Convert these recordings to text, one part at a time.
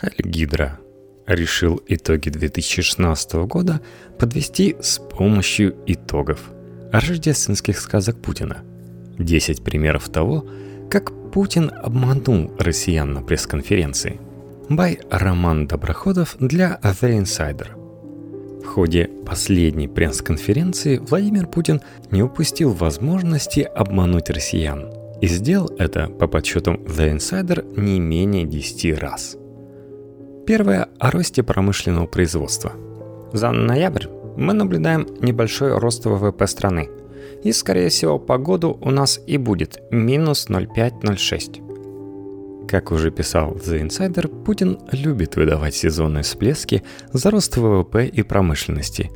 Хальгидра решил итоги 2016 года подвести с помощью итогов рождественских сказок Путина. 10 примеров того, как Путин обманул россиян на пресс-конференции. Бай Роман Доброходов для The Insider. В ходе последней пресс-конференции Владимир Путин не упустил возможности обмануть россиян и сделал это, по подсчетам The Insider, не менее 10 раз – Первое – о росте промышленного производства. За ноябрь мы наблюдаем небольшой рост ВВП страны. И, скорее всего, по году у нас и будет минус 0,5-0,6. Как уже писал The Insider, Путин любит выдавать сезонные всплески за рост ВВП и промышленности.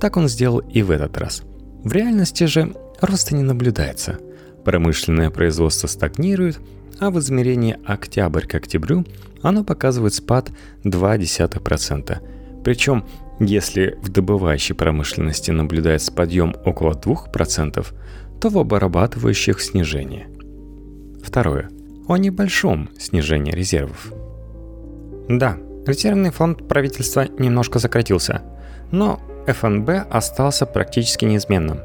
Так он сделал и в этот раз. В реальности же роста не наблюдается. Промышленное производство стагнирует, а в измерении октябрь к октябрю оно показывает спад 0,2%. Причем, если в добывающей промышленности наблюдается подъем около 2%, то в обрабатывающих снижение. Второе. О небольшом снижении резервов. Да, резервный фонд правительства немножко сократился, но ФНБ остался практически неизменным.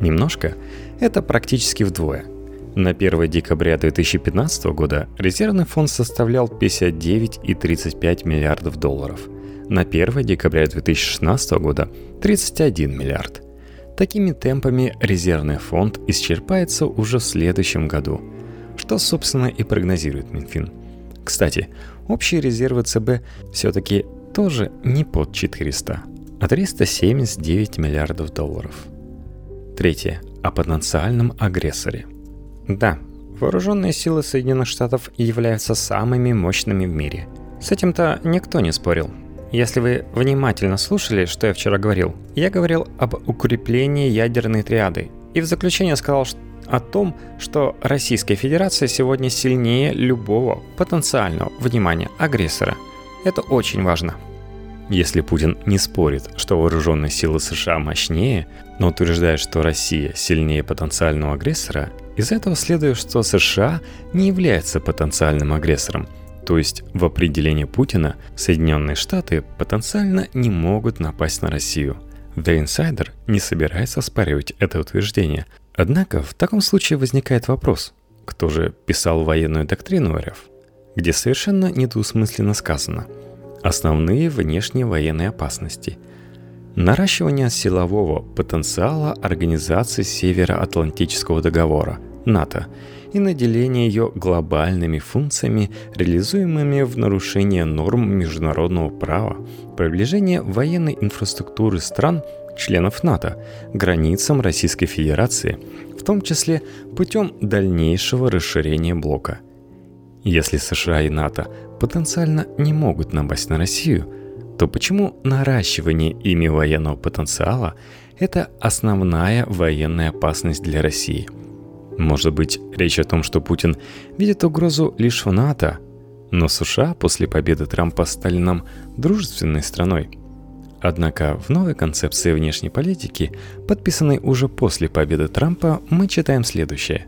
Немножко – это практически вдвое – на 1 декабря 2015 года резервный фонд составлял 59,35 миллиардов долларов. На 1 декабря 2016 года 31 миллиард. Такими темпами резервный фонд исчерпается уже в следующем году, что, собственно, и прогнозирует Минфин. Кстати, общие резервы ЦБ все-таки тоже не под 400, а 379 миллиардов долларов. Третье. О потенциальном агрессоре – да, вооруженные силы Соединенных Штатов являются самыми мощными в мире. С этим-то никто не спорил. Если вы внимательно слушали, что я вчера говорил, я говорил об укреплении ядерной триады. И в заключение сказал о том, что Российская Федерация сегодня сильнее любого потенциального, внимания, агрессора. Это очень важно. Если Путин не спорит, что вооруженные силы США мощнее, но утверждает, что Россия сильнее потенциального агрессора, из этого следует, что США не является потенциальным агрессором, то есть в определении Путина Соединенные Штаты потенциально не могут напасть на Россию. The Insider не собирается оспаривать это утверждение. Однако в таком случае возникает вопрос, кто же писал военную доктрину РФ, где совершенно недвусмысленно сказано «Основные внешние военные опасности», наращивание силового потенциала Организации Североатлантического договора НАТО и наделение ее глобальными функциями, реализуемыми в нарушении норм международного права, приближение военной инфраструктуры стран, членов НАТО, границам Российской Федерации, в том числе путем дальнейшего расширения блока. Если США и НАТО потенциально не могут напасть на Россию – то почему наращивание ими военного потенциала – это основная военная опасность для России? Может быть, речь о том, что Путин видит угрозу лишь в НАТО, но США после победы Трампа стали нам дружественной страной. Однако в новой концепции внешней политики, подписанной уже после победы Трампа, мы читаем следующее.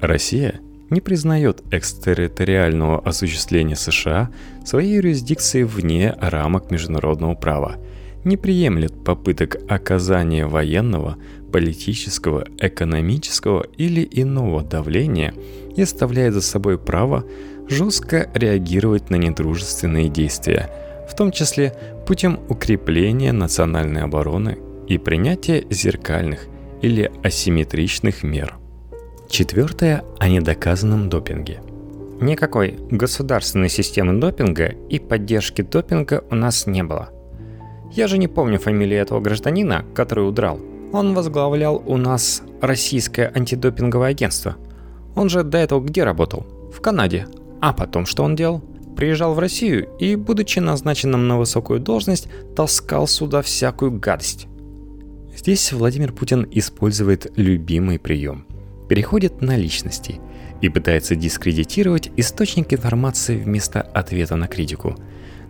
Россия – не признает экстерриториального осуществления США своей юрисдикции вне рамок международного права, не приемлет попыток оказания военного, политического, экономического или иного давления и оставляет за собой право жестко реагировать на недружественные действия, в том числе путем укрепления национальной обороны и принятия зеркальных или асимметричных мер. Четвертое – о недоказанном допинге. Никакой государственной системы допинга и поддержки допинга у нас не было. Я же не помню фамилии этого гражданина, который удрал. Он возглавлял у нас российское антидопинговое агентство. Он же до этого где работал? В Канаде. А потом что он делал? Приезжал в Россию и, будучи назначенным на высокую должность, таскал сюда всякую гадость. Здесь Владимир Путин использует любимый прием – переходит на личности и пытается дискредитировать источник информации вместо ответа на критику.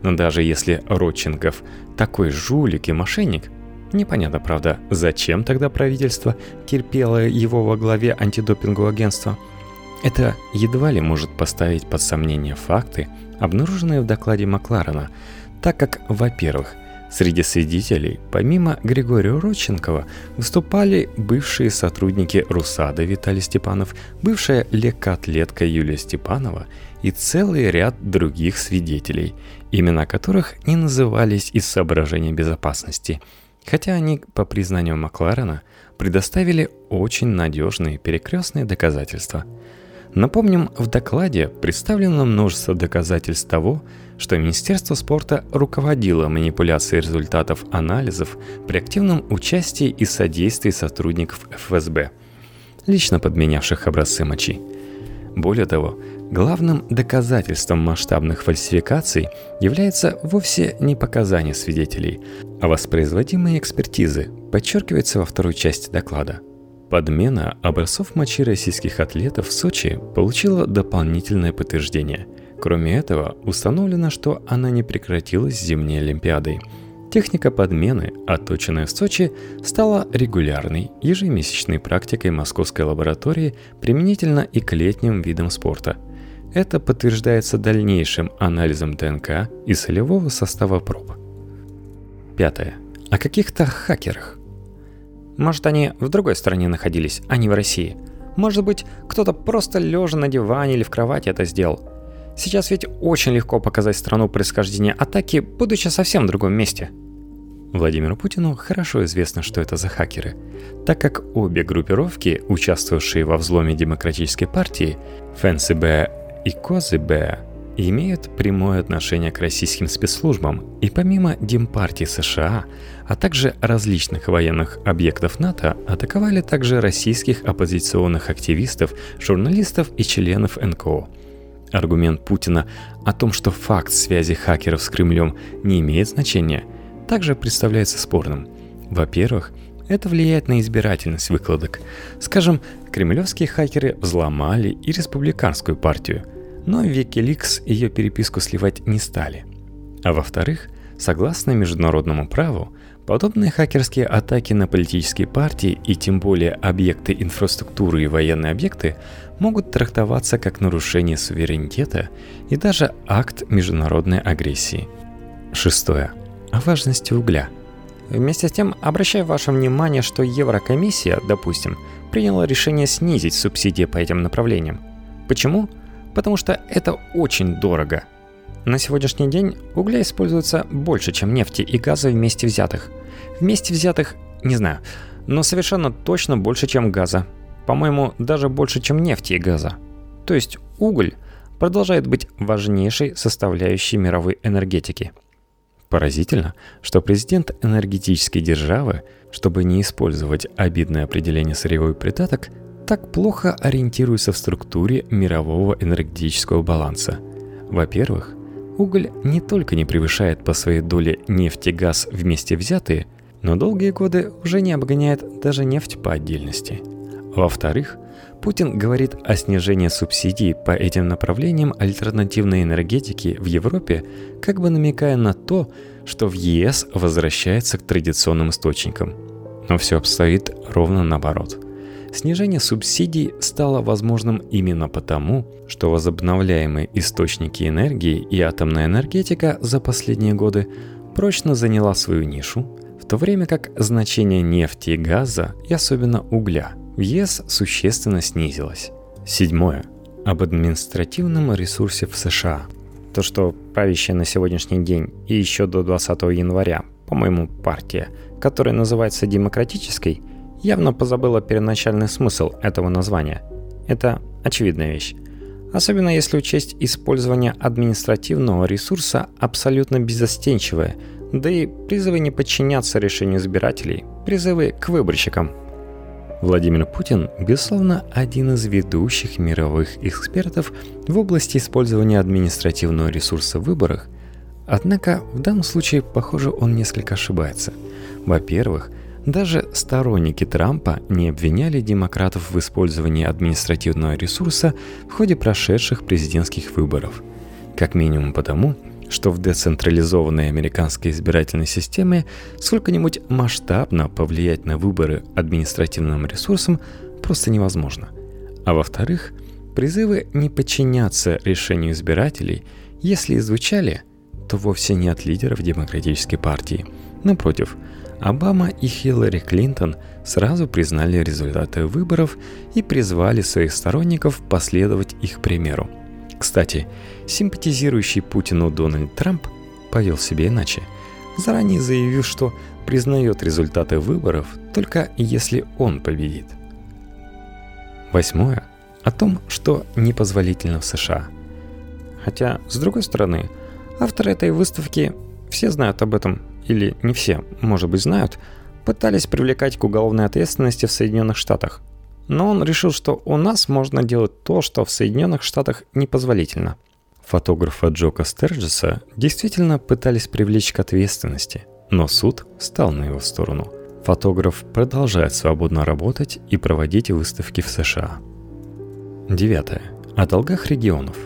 Но даже если Родченков такой жулик и мошенник, непонятно, правда, зачем тогда правительство терпело его во главе антидопингового агентства, это едва ли может поставить под сомнение факты, обнаруженные в докладе Макларена, так как, во-первых, Среди свидетелей, помимо Григория Родченкова, выступали бывшие сотрудники РУСАДА Виталий Степанов, бывшая легкоатлетка Юлия Степанова и целый ряд других свидетелей, имена которых не назывались из соображения безопасности, хотя они, по признанию Макларена, предоставили очень надежные перекрестные доказательства. Напомним, в докладе представлено множество доказательств того, что Министерство спорта руководило манипуляцией результатов анализов при активном участии и содействии сотрудников ФСБ, лично подменявших образцы мочи. Более того, главным доказательством масштабных фальсификаций является вовсе не показания свидетелей, а воспроизводимые экспертизы, подчеркивается во второй части доклада – Подмена образцов мочи российских атлетов в Сочи получила дополнительное подтверждение – Кроме этого, установлено, что она не прекратилась зимней Олимпиадой. Техника подмены, отточенная в Сочи, стала регулярной, ежемесячной практикой московской лаборатории применительно и к летним видам спорта. Это подтверждается дальнейшим анализом ДНК и солевого состава проб. Пятое. О каких-то хакерах. Может, они в другой стране находились, а не в России. Может быть, кто-то просто лежа на диване или в кровати это сделал. Сейчас ведь очень легко показать страну происхождения атаки, будучи совсем в другом месте. Владимиру Путину хорошо известно, что это за хакеры, так как обе группировки, участвовавшие во взломе Демократической партии, ФНСБ и КОЗБ, имеют прямое отношение к российским спецслужбам и помимо Демпартии США, а также различных военных объектов НАТО, атаковали также российских оппозиционных активистов, журналистов и членов НКО – Аргумент Путина о том, что факт связи хакеров с Кремлем не имеет значения, также представляется спорным. Во-первых, это влияет на избирательность выкладок. Скажем, кремлевские хакеры взломали и республиканскую партию, но Wikileaks ее переписку сливать не стали. А во-вторых, согласно международному праву, Подобные хакерские атаки на политические партии и тем более объекты инфраструктуры и военные объекты могут трактоваться как нарушение суверенитета и даже акт международной агрессии. Шестое. О важности угля. Вместе с тем, обращаю ваше внимание, что Еврокомиссия, допустим, приняла решение снизить субсидии по этим направлениям. Почему? Потому что это очень дорого. На сегодняшний день угля используется больше, чем нефти и газа вместе взятых. Вместе взятых, не знаю, но совершенно точно больше, чем газа. По-моему, даже больше, чем нефти и газа. То есть уголь продолжает быть важнейшей составляющей мировой энергетики. Поразительно, что президент энергетической державы, чтобы не использовать обидное определение сырьевой придаток, так плохо ориентируется в структуре мирового энергетического баланса. Во-первых, уголь не только не превышает по своей доле нефть и газ вместе взятые – но долгие годы уже не обгоняет даже нефть по отдельности. Во-вторых, Путин говорит о снижении субсидий по этим направлениям альтернативной энергетики в Европе, как бы намекая на то, что в ЕС возвращается к традиционным источникам. Но все обстоит ровно наоборот. Снижение субсидий стало возможным именно потому, что возобновляемые источники энергии и атомная энергетика за последние годы прочно заняла свою нишу, то время как значение нефти и газа, и особенно угля, в ЕС существенно снизилось. Седьмое. Об административном ресурсе в США. То, что правящая на сегодняшний день и еще до 20 января, по-моему, партия, которая называется демократической, явно позабыла первоначальный смысл этого названия. Это очевидная вещь. Особенно если учесть использование административного ресурса абсолютно безостенчивое, да и призывы не подчиняться решению избирателей, призывы к выборщикам. Владимир Путин, безусловно, один из ведущих мировых экспертов в области использования административного ресурса в выборах, однако в данном случае, похоже, он несколько ошибается. Во-первых, даже сторонники Трампа не обвиняли демократов в использовании административного ресурса в ходе прошедших президентских выборов. Как минимум потому, что в децентрализованной американской избирательной системе сколько-нибудь масштабно повлиять на выборы административным ресурсом просто невозможно. А во-вторых, призывы не подчиняться решению избирателей если и звучали, то вовсе не от лидеров Демократической партии. Напротив, Обама и Хиллари Клинтон сразу признали результаты выборов и призвали своих сторонников последовать их примеру. Кстати, симпатизирующий Путину Дональд Трамп повел себя иначе, заранее заявив, что признает результаты выборов только если он победит. Восьмое. О том, что непозволительно в США. Хотя, с другой стороны, авторы этой выставки все знают об этом или не все, может быть, знают, пытались привлекать к уголовной ответственности в Соединенных Штатах. Но он решил, что у нас можно делать то, что в Соединенных Штатах непозволительно. Фотографа Джока Стерджеса действительно пытались привлечь к ответственности, но суд стал на его сторону. Фотограф продолжает свободно работать и проводить выставки в США. Девятое. О долгах регионов.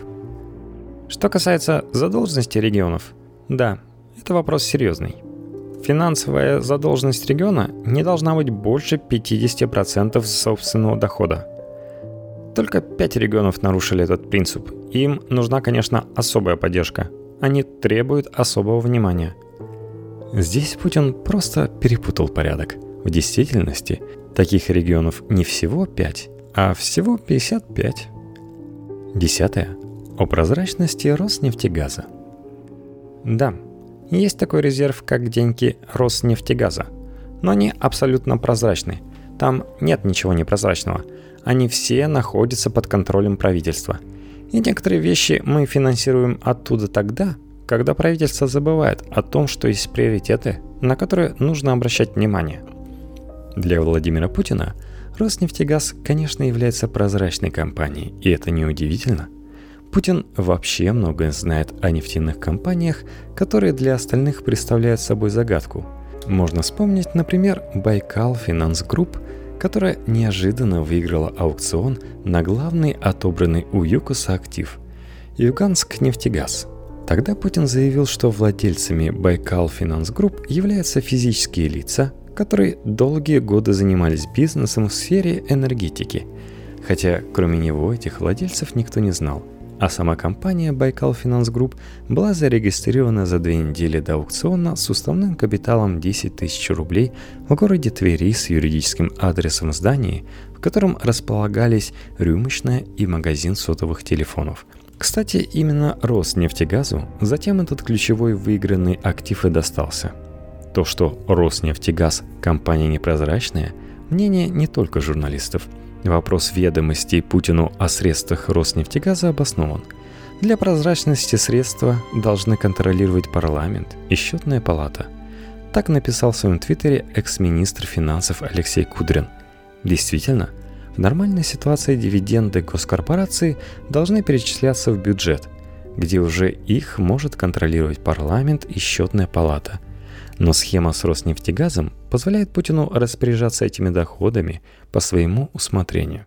Что касается задолженности регионов, да, это вопрос серьезный. Финансовая задолженность региона не должна быть больше 50% собственного дохода. Только 5 регионов нарушили этот принцип. Им нужна, конечно, особая поддержка. Они требуют особого внимания. Здесь Путин просто перепутал порядок. В действительности таких регионов не всего 5, а всего 55. Десятое. О прозрачности Роснефтегаза. Да, есть такой резерв, как деньги Роснефтегаза. Но они абсолютно прозрачны. Там нет ничего непрозрачного. Они все находятся под контролем правительства. И некоторые вещи мы финансируем оттуда тогда, когда правительство забывает о том, что есть приоритеты, на которые нужно обращать внимание. Для Владимира Путина Роснефтегаз, конечно, является прозрачной компанией, и это неудивительно. Путин вообще многое знает о нефтяных компаниях, которые для остальных представляют собой загадку. Можно вспомнить, например, Байкал Финанс Групп, которая неожиданно выиграла аукцион на главный отобранный у ЮКОСа актив – Юганскнефтегаз. Тогда Путин заявил, что владельцами Байкал Финанс Групп являются физические лица, которые долгие годы занимались бизнесом в сфере энергетики, хотя кроме него этих владельцев никто не знал – а сама компания Байкал Finance Group была зарегистрирована за две недели до аукциона с уставным капиталом 10 тысяч рублей в городе Твери с юридическим адресом здания, в котором располагались рюмочная и магазин сотовых телефонов. Кстати, именно Роснефтегазу затем этот ключевой выигранный актив и достался. То, что Роснефтегаз – компания непрозрачная, мнение не только журналистов – Вопрос ведомостей Путину о средствах Роснефтегаза обоснован. Для прозрачности средства должны контролировать парламент и счетная палата. Так написал в своем твиттере экс-министр финансов Алексей Кудрин. Действительно, в нормальной ситуации дивиденды госкорпорации должны перечисляться в бюджет, где уже их может контролировать парламент и счетная палата – но схема с Роснефтегазом позволяет Путину распоряжаться этими доходами по своему усмотрению.